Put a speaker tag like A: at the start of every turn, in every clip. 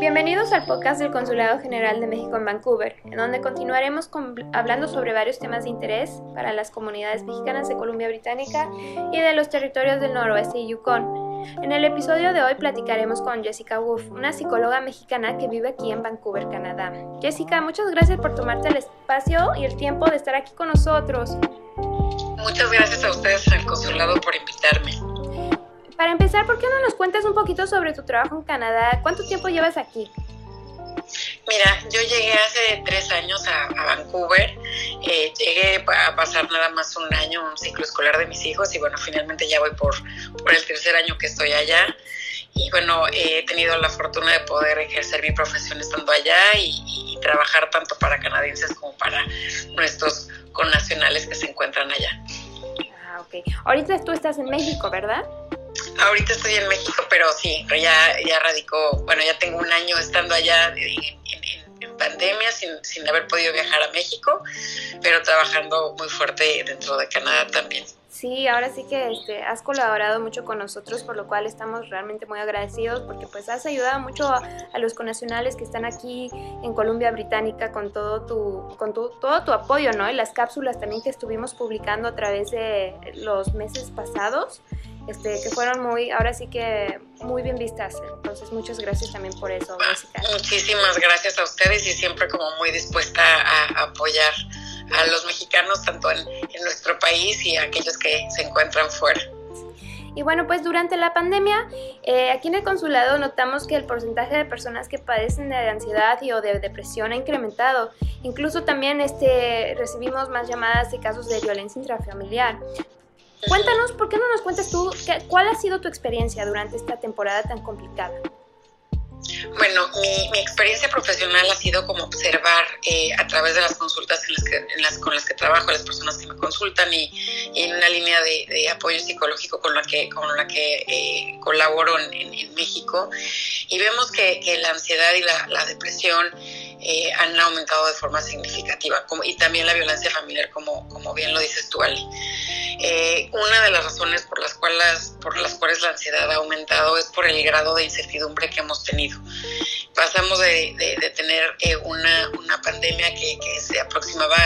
A: Bienvenidos al podcast del Consulado General de México en Vancouver, en donde continuaremos hablando sobre varios temas de interés para las comunidades mexicanas de Columbia Británica y de los territorios del noroeste y Yukon. En el episodio de hoy platicaremos con Jessica Wolf, una psicóloga mexicana que vive aquí en Vancouver, Canadá. Jessica, muchas gracias por tomarte el espacio y el tiempo de estar aquí con nosotros.
B: Muchas gracias a ustedes en el consulado por invitarme.
A: Para empezar, ¿por qué no nos cuentas un poquito sobre tu trabajo en Canadá? ¿Cuánto tiempo llevas aquí?
B: Mira, yo llegué hace tres años a, Vancouver, eh, llegué a pasar nada más un año, un ciclo escolar de mis hijos y bueno, finalmente ya voy por, por el tercer año que estoy allá y bueno, he tenido la fortuna de poder ejercer mi profesión estando allá y, y trabajar tanto para canadienses como para nuestros connacionales que se encuentran allá.
A: Ah, ok. Ahorita tú estás en México, ¿verdad?
B: Ahorita estoy en México, pero sí, ya, ya radicó, bueno, ya tengo un año estando allá en, pandemia sin, sin, haber podido viajar a México, pero trabajando muy fuerte dentro de Canadá también.
A: Sí, ahora sí que este, has colaborado mucho con nosotros, por lo cual estamos realmente muy agradecidos porque pues has ayudado mucho a, los connacionales que están aquí en Columbia Británica con todo tu, con tu, todo tu apoyo, ¿no? Y las cápsulas también que estuvimos publicando a través de los meses pasados. Este, que fueron muy, ahora sí que muy bien vistas. Entonces, muchas gracias también por eso, Jessica.
B: Muchísimas gracias a ustedes y siempre como muy dispuesta a, apoyar a los mexicanos, tanto en, nuestro país y a aquellos que se encuentran fuera.
A: Y bueno, pues durante la pandemia, eh, aquí en el consulado notamos que el porcentaje de personas que padecen de ansiedad y o de depresión ha incrementado. Incluso también este, recibimos más llamadas de casos de violencia intrafamiliar. Cuéntanos, ¿por qué no nos cuentas tú cuál ha sido tu experiencia durante esta temporada tan complicada?
B: Bueno, mi, experiencia profesional ha sido como observar eh, a través de las consultas en las que, en las, con las que trabajo, las personas que me consultan y, en una línea de, apoyo psicológico con la que, con la que eh, colaboro en, México. Y vemos que, la ansiedad y la, depresión eh, han aumentado de forma significativa como, y también la violencia familiar, como, como bien lo dices tú, Ali. Eh, una de las razones por las, cuales, por las cuales la ansiedad ha aumentado es por el grado de incertidumbre que hemos tenido. Pasamos de, tener eh, una, pandemia que, se aproximaba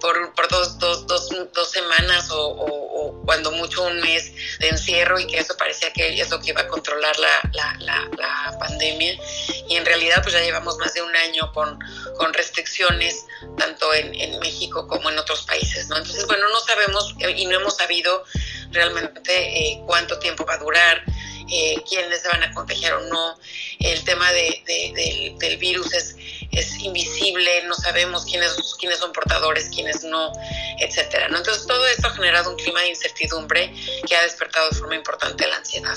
B: por, por dos, dos, dos, dos, semanas o, cuando mucho un mes de encierro y que eso parecía que es lo que iba a controlar la, la, la, pandemia. Y en realidad pues ya llevamos más de un año con, con restricciones tanto en, en, México como en otros países, ¿no? Entonces, bueno, no sabemos eh, y no hemos sabido realmente eh, cuánto tiempo va a durar, eh, quiénes se van a contagiar o no. El tema de, del, virus es, es invisible, no sabemos quiénes, quiénes son portadores, quiénes no, etcétera. ¿no? Entonces, todo esto ha generado un clima de incertidumbre que ha despertado de forma importante la ansiedad.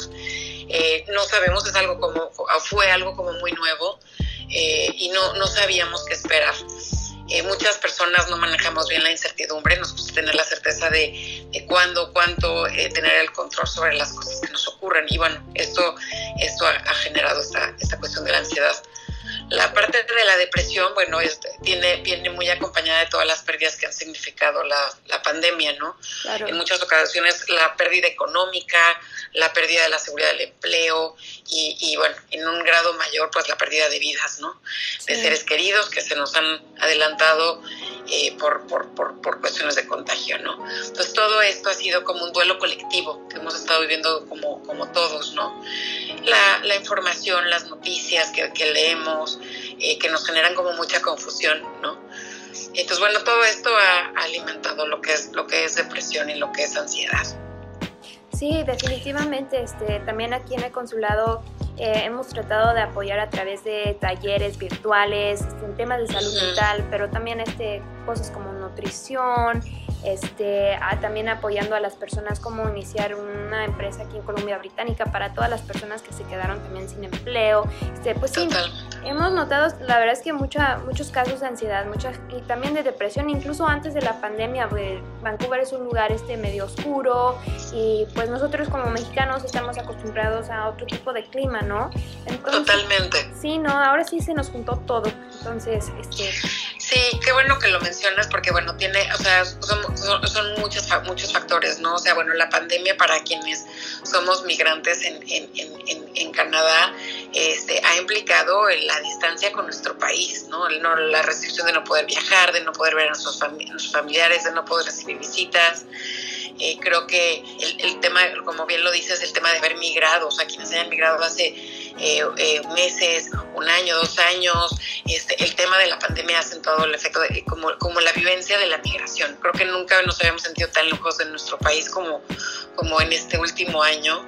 B: No sabemos, es algo como, fue algo como muy nuevo y no, no sabíamos qué esperar. Eh, muchas personas no manejamos bien la incertidumbre, nos gusta tener la certeza de, cuándo, cuánto, eh, tener el control sobre las cosas que nos ocurren. Y bueno, esto, esto ha, generado esta, esta cuestión de la ansiedad. La parte de la depresión, bueno, tiene, viene muy acompañada de todas las pérdidas que han significado la, la pandemia, ¿no? En muchas ocasiones la pérdida económica, la pérdida de la seguridad del empleo y, y bueno, en un grado mayor, pues la pérdida de vidas, ¿no? De seres queridos que se nos han adelantado eh, por, por, por, por, cuestiones de contagio, ¿no? Entonces todo esto ha sido como un duelo colectivo que hemos estado viviendo como, como todos, ¿no? La, la información, las noticias que, que leemos, eh, que nos generan como mucha confusión, ¿no? Entonces, bueno, todo esto ha, alimentado lo que es lo que es depresión y lo que es ansiedad.
A: Sí, definitivamente. Este, también aquí en el consulado eh, hemos tratado de apoyar a través de talleres virtuales este, en temas de salud mental, pero también este, cosas como nutrición, este, también apoyando a las personas como iniciar una empresa aquí en Colombia Británica para todas las personas que se quedaron también sin empleo. Este, pues sí, hemos notado, la verdad es que mucha, muchos casos de ansiedad muchas, y también de depresión, incluso antes de la pandemia. Pues, Vancouver es un lugar este, medio oscuro y pues nosotros como mexicanos estamos acostumbrados a otro tipo de clima, ¿no?
B: Totalmente.
A: Sí, no, ahora sí se nos juntó todo. Entonces, este...
B: Sí, qué bueno que lo mencionas porque, bueno, tiene, o sea, son, son, muchos, muchos factores, ¿no? O sea, bueno, la pandemia para quienes somos migrantes en, en, en, en Canadá este, ha implicado la distancia con nuestro país, ¿no? ¿no? La restricción de no poder viajar, de no poder ver a nuestros, familiares, de no poder recibir visitas. Eh, creo que el, el, tema, como bien lo dices, el tema de haber migrado, o sea, quienes hayan migrado hace eh, eh, meses, un año, dos años. Este, el tema de la pandemia ha acentuado el efecto de, como, como la vivencia de la migración. Creo que nunca nos habíamos sentido tan lejos de nuestro país como, como en este último año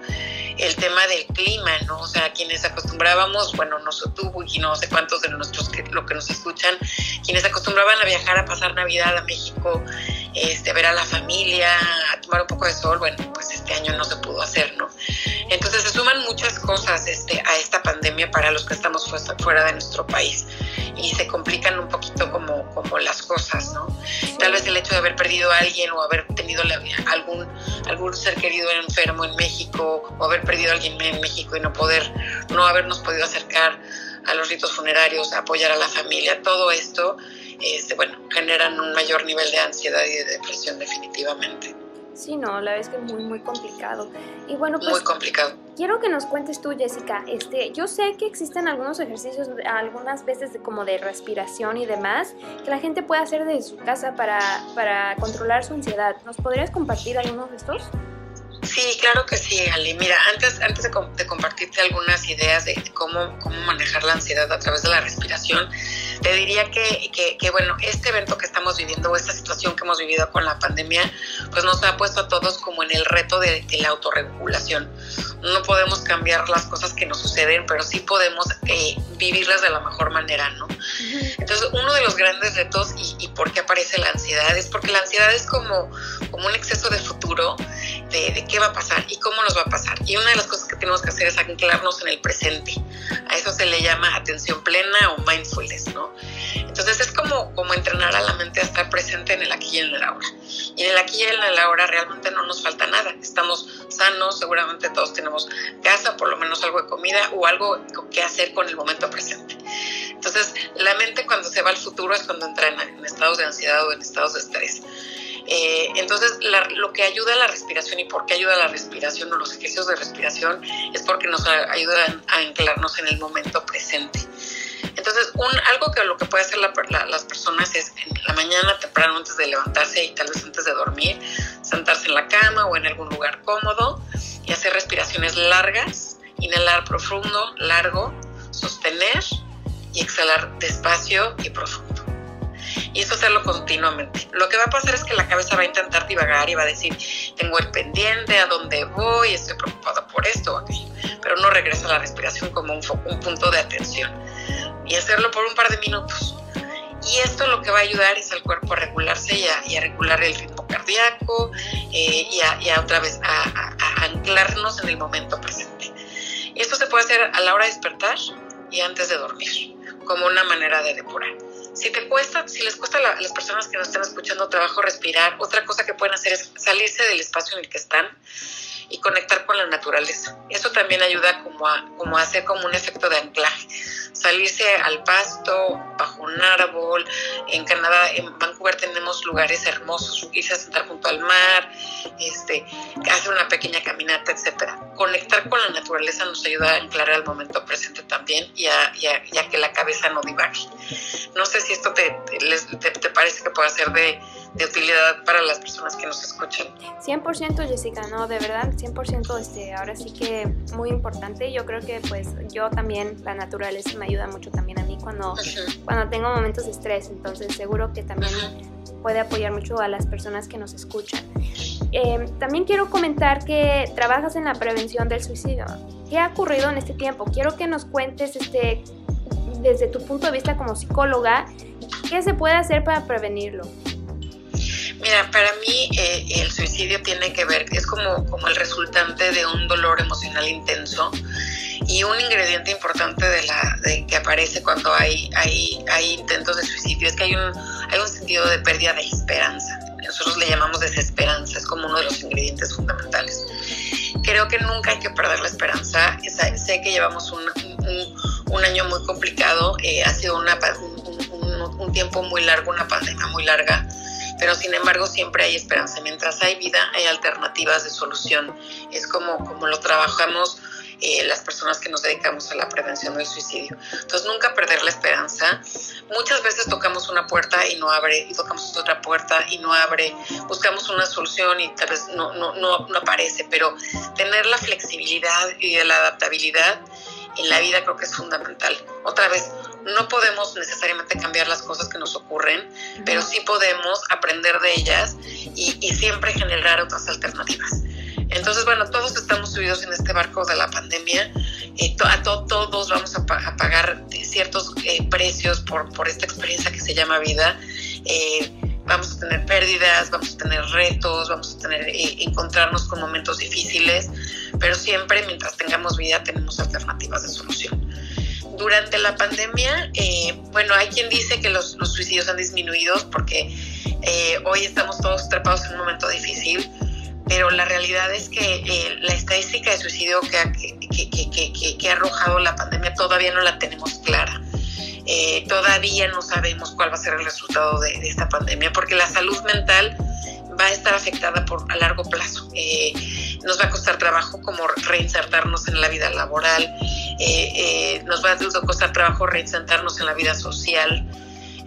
B: el tema del clima, ¿no? O sea, quienes acostumbrábamos, bueno, no sé tú y no sé cuántos de nuestros que lo que nos escuchan, quienes acostumbraban a viajar a pasar Navidad a México, este, ver a la familia, a tomar un poco de sol, bueno, pues este año no se pudo hacer, ¿no? Entonces se suman muchas cosas este, a esta pandemia para los que estamos fuera de nuestro país y se complican un poquito como, como las cosas, ¿no? Tal vez el hecho de haber perdido a alguien o haber tenido algún, algún ser querido enfermo en México o haber perdido a alguien en México y no poder, no habernos podido acercar a los ritos funerarios, apoyar a la familia, todo esto, este, bueno, generan un mayor nivel de ansiedad y de depresión definitivamente.
A: Sí, no, la verdad es que es muy, muy complicado. Y bueno, pues...
B: Muy complicado.
A: Quiero que nos cuentes tú, Jessica. Este, yo sé que existen algunos ejercicios, algunas veces de, como de respiración y demás, que la gente puede hacer desde su casa para, para controlar su ansiedad. ¿Nos podrías compartir algunos de estos?
B: Sí, claro que sí, Ali. Mira, antes, antes de, compartirte algunas ideas de cómo, cómo manejar la ansiedad a través de la respiración, te diría que, que, bueno, este evento que estamos viviendo o esta situación que hemos vivido con la pandemia, pues nos ha puesto a todos como en el reto de, la autorregulación. No podemos cambiar las cosas que nos suceden, pero sí podemos eh, vivirlas de la mejor manera, ¿no? Entonces, uno de los grandes retos y, y, por qué aparece la ansiedad es porque la ansiedad es como, como un exceso de futuro de, de qué va a pasar y cómo nos va a pasar. Y una de las cosas que tenemos que hacer es anclarnos en el presente. A eso se le llama atención plena o mindfulness, ¿no? Entonces es como, como entrenar a la mente a estar presente en el aquí y en el ahora. Y en el aquí y en el ahora realmente no nos falta nada. Estamos sanos, seguramente todos tenemos casa, por lo menos algo de comida o algo que hacer con el momento presente. Entonces la mente cuando se va al futuro es cuando entra en estados de ansiedad o en estados de estrés. Eh, entonces, lo que ayuda a la respiración y por qué ayuda a la respiración o los ejercicios de respiración es porque nos ayudan a anclarnos en el momento presente. Entonces, algo que lo que puede hacer las personas es en la mañana temprano antes de levantarse y tal vez antes de dormir, sentarse en la cama o en algún lugar cómodo y hacer respiraciones largas, inhalar profundo, largo, sostener y exhalar despacio y profundo y eso hacerlo continuamente. Lo que va a pasar es que la cabeza va a intentar divagar y va a decir, tengo el pendiente, a dónde voy, estoy preocupada por esto o pero no regresa a la respiración como un, un punto de atención y hacerlo por un par de minutos. Y esto lo que va a ayudar es al cuerpo a regularse y a, regular el ritmo cardíaco eh, y, a, otra vez a, a, anclarnos en el momento presente. Y esto se puede hacer a la hora de despertar y antes de dormir, como una manera de depurar. Si te cuesta, si les cuesta a las personas que nos están escuchando trabajo respirar, otra cosa que pueden hacer es salirse del espacio en el que están y conectar con la naturaleza. Eso también ayuda como a, como a hacer como un efecto de anclaje. Salirse al pasto, bajo un árbol. En Canadá, en Vancouver tenemos lugares hermosos, irse a sentar junto al mar, este, hacer una pequeña caminata, etcétera. Conectar con la naturaleza nos ayuda a anclar al momento presente también y a, que la cabeza no divague. No sé si esto te, te, te parece que puede ser de de utilidad para las personas que nos escuchan. 100%
A: Jessica, no, de verdad, 100% este, ahora sí que muy importante. Yo creo que pues yo también, la naturaleza me ayuda mucho también a mí cuando, cuando tengo momentos de estrés, entonces seguro que también puede apoyar mucho a las personas que nos escuchan. Eh, también quiero comentar que trabajas en la prevención del suicidio. ¿Qué ha ocurrido en este tiempo? Quiero que nos cuentes este, desde tu punto de vista como psicóloga, ¿qué se puede hacer para prevenirlo?
B: Mira, para mí eh, el suicidio tiene que ver, es como, como el resultante de un dolor emocional intenso y un ingrediente importante de la de que aparece cuando hay, hay, hay intentos de suicidio es que hay un, hay un sentido de pérdida de esperanza. Nosotros le llamamos desesperanza, es como uno de los ingredientes fundamentales. Creo que nunca hay que perder la esperanza. Sé que llevamos un, un, año muy complicado, eh, ha sido una, un un tiempo muy largo, una pandemia muy larga, pero sin embargo siempre hay esperanza. Mientras hay vida, hay alternativas de solución. Es como, como lo trabajamos eh, las personas que nos dedicamos a la prevención del suicidio. Entonces, nunca perder la esperanza. Muchas veces tocamos una puerta y no abre, y tocamos otra puerta y no abre, buscamos una solución y tal vez no, no, no, no aparece, pero tener la flexibilidad y la adaptabilidad en la vida creo que es fundamental. Otra vez, no podemos necesariamente cambiar las cosas que nos ocurren, pero sí podemos aprender de ellas y, y siempre generar otras alternativas. Entonces, bueno, todos estamos subidos en este barco de la pandemia. Eh, a todos vamos a, pagar ciertos eh, precios por, por, esta experiencia que se llama vida. Eh, vamos a tener pérdidas, vamos a tener retos, vamos a tener encontrarnos con momentos difíciles, pero siempre mientras tengamos vida tenemos alternativas de solución. Durante la pandemia, bueno, hay quien dice que los, los suicidios han disminuido porque hoy estamos todos trepados en un momento difícil pero la realidad es que eh, la estadística de suicidio que ha, arrojado la pandemia todavía no la tenemos clara. Eh, todavía no sabemos cuál va a ser el resultado de, esta pandemia, porque la salud mental va a estar afectada por a largo plazo. Eh, nos va a costar trabajo como reinsertarnos en la vida laboral, nos va a costar trabajo reinsertarnos en la vida social.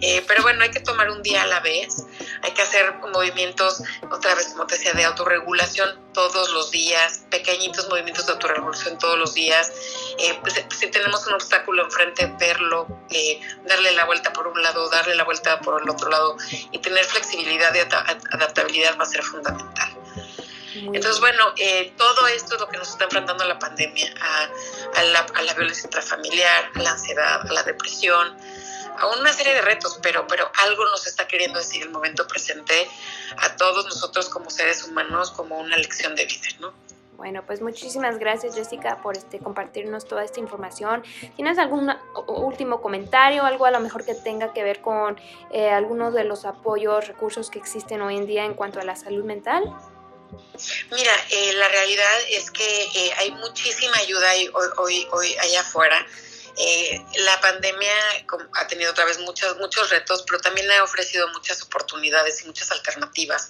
B: Eh, pero bueno, hay que tomar un día a la vez, hay que hacer movimientos, otra vez como te decía, de autorregulación todos los días, pequeñitos movimientos de autorregulación todos los días. Eh, pues, si tenemos un obstáculo enfrente, verlo, eh, darle la vuelta por un lado, darle la vuelta por el otro lado y tener flexibilidad y adaptabilidad va a ser fundamental. Entonces, bueno, todo esto es lo que nos está enfrentando la pandemia, a, la, a la violencia intrafamiliar, a la ansiedad, a la depresión, a una serie de retos, pero, pero algo nos está queriendo decir el momento presente a todos nosotros como seres humanos como una lección de vida, ¿no?
A: Bueno, pues muchísimas gracias Jessica por este compartirnos toda esta información. ¿Tienes algún último comentario, algo a lo mejor que tenga que ver con eh, algunos de los apoyos, recursos que existen hoy en día en cuanto a la salud mental?
B: Mira, eh, la realidad es que eh, hay muchísima ayuda hoy, hoy, hoy allá afuera. Eh, la pandemia ha tenido otra vez muchos, muchos retos, pero también ha ofrecido muchas oportunidades y muchas alternativas.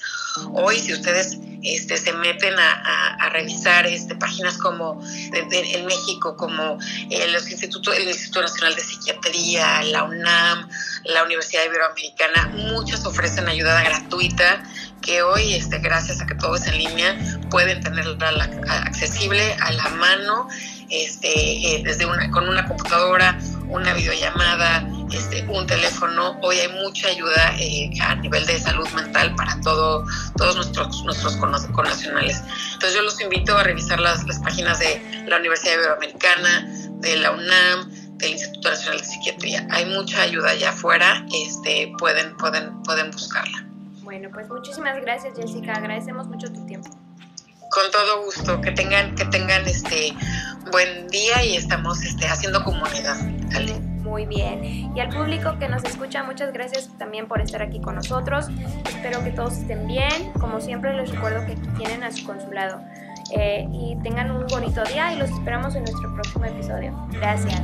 B: Hoy, si ustedes este, se meten a, revisar este, páginas como en México, como eh, los institutos, el Instituto Nacional de Psiquiatría, la UNAM, la Universidad Iberoamericana, muchas ofrecen ayuda gratuita que hoy, este, gracias a que todo es en línea, pueden tenerla accesible a la mano este, eh, desde una, con una computadora, una videollamada, este, un teléfono. Hoy hay mucha ayuda eh, a nivel de salud mental para todo, todos nuestros, nuestros connacionales. Entonces yo los invito a revisar las, las páginas de la Universidad Iberoamericana, de la UNAM, del Instituto Nacional de Psiquiatría. Hay mucha ayuda allá afuera, este, pueden, pueden, pueden buscarla.
A: Bueno, pues muchísimas gracias Jessica, agradecemos mucho tu tiempo.
B: Con todo gusto, que tengan, que tengan este buen día y estamos este, haciendo comunidad.
A: Muy bien. Y al público que nos escucha, muchas gracias también por estar aquí con nosotros. Espero que todos estén bien. Como siempre, les recuerdo que tienen a su consulado. Eh, y tengan un bonito día y los esperamos en nuestro próximo episodio. Gracias.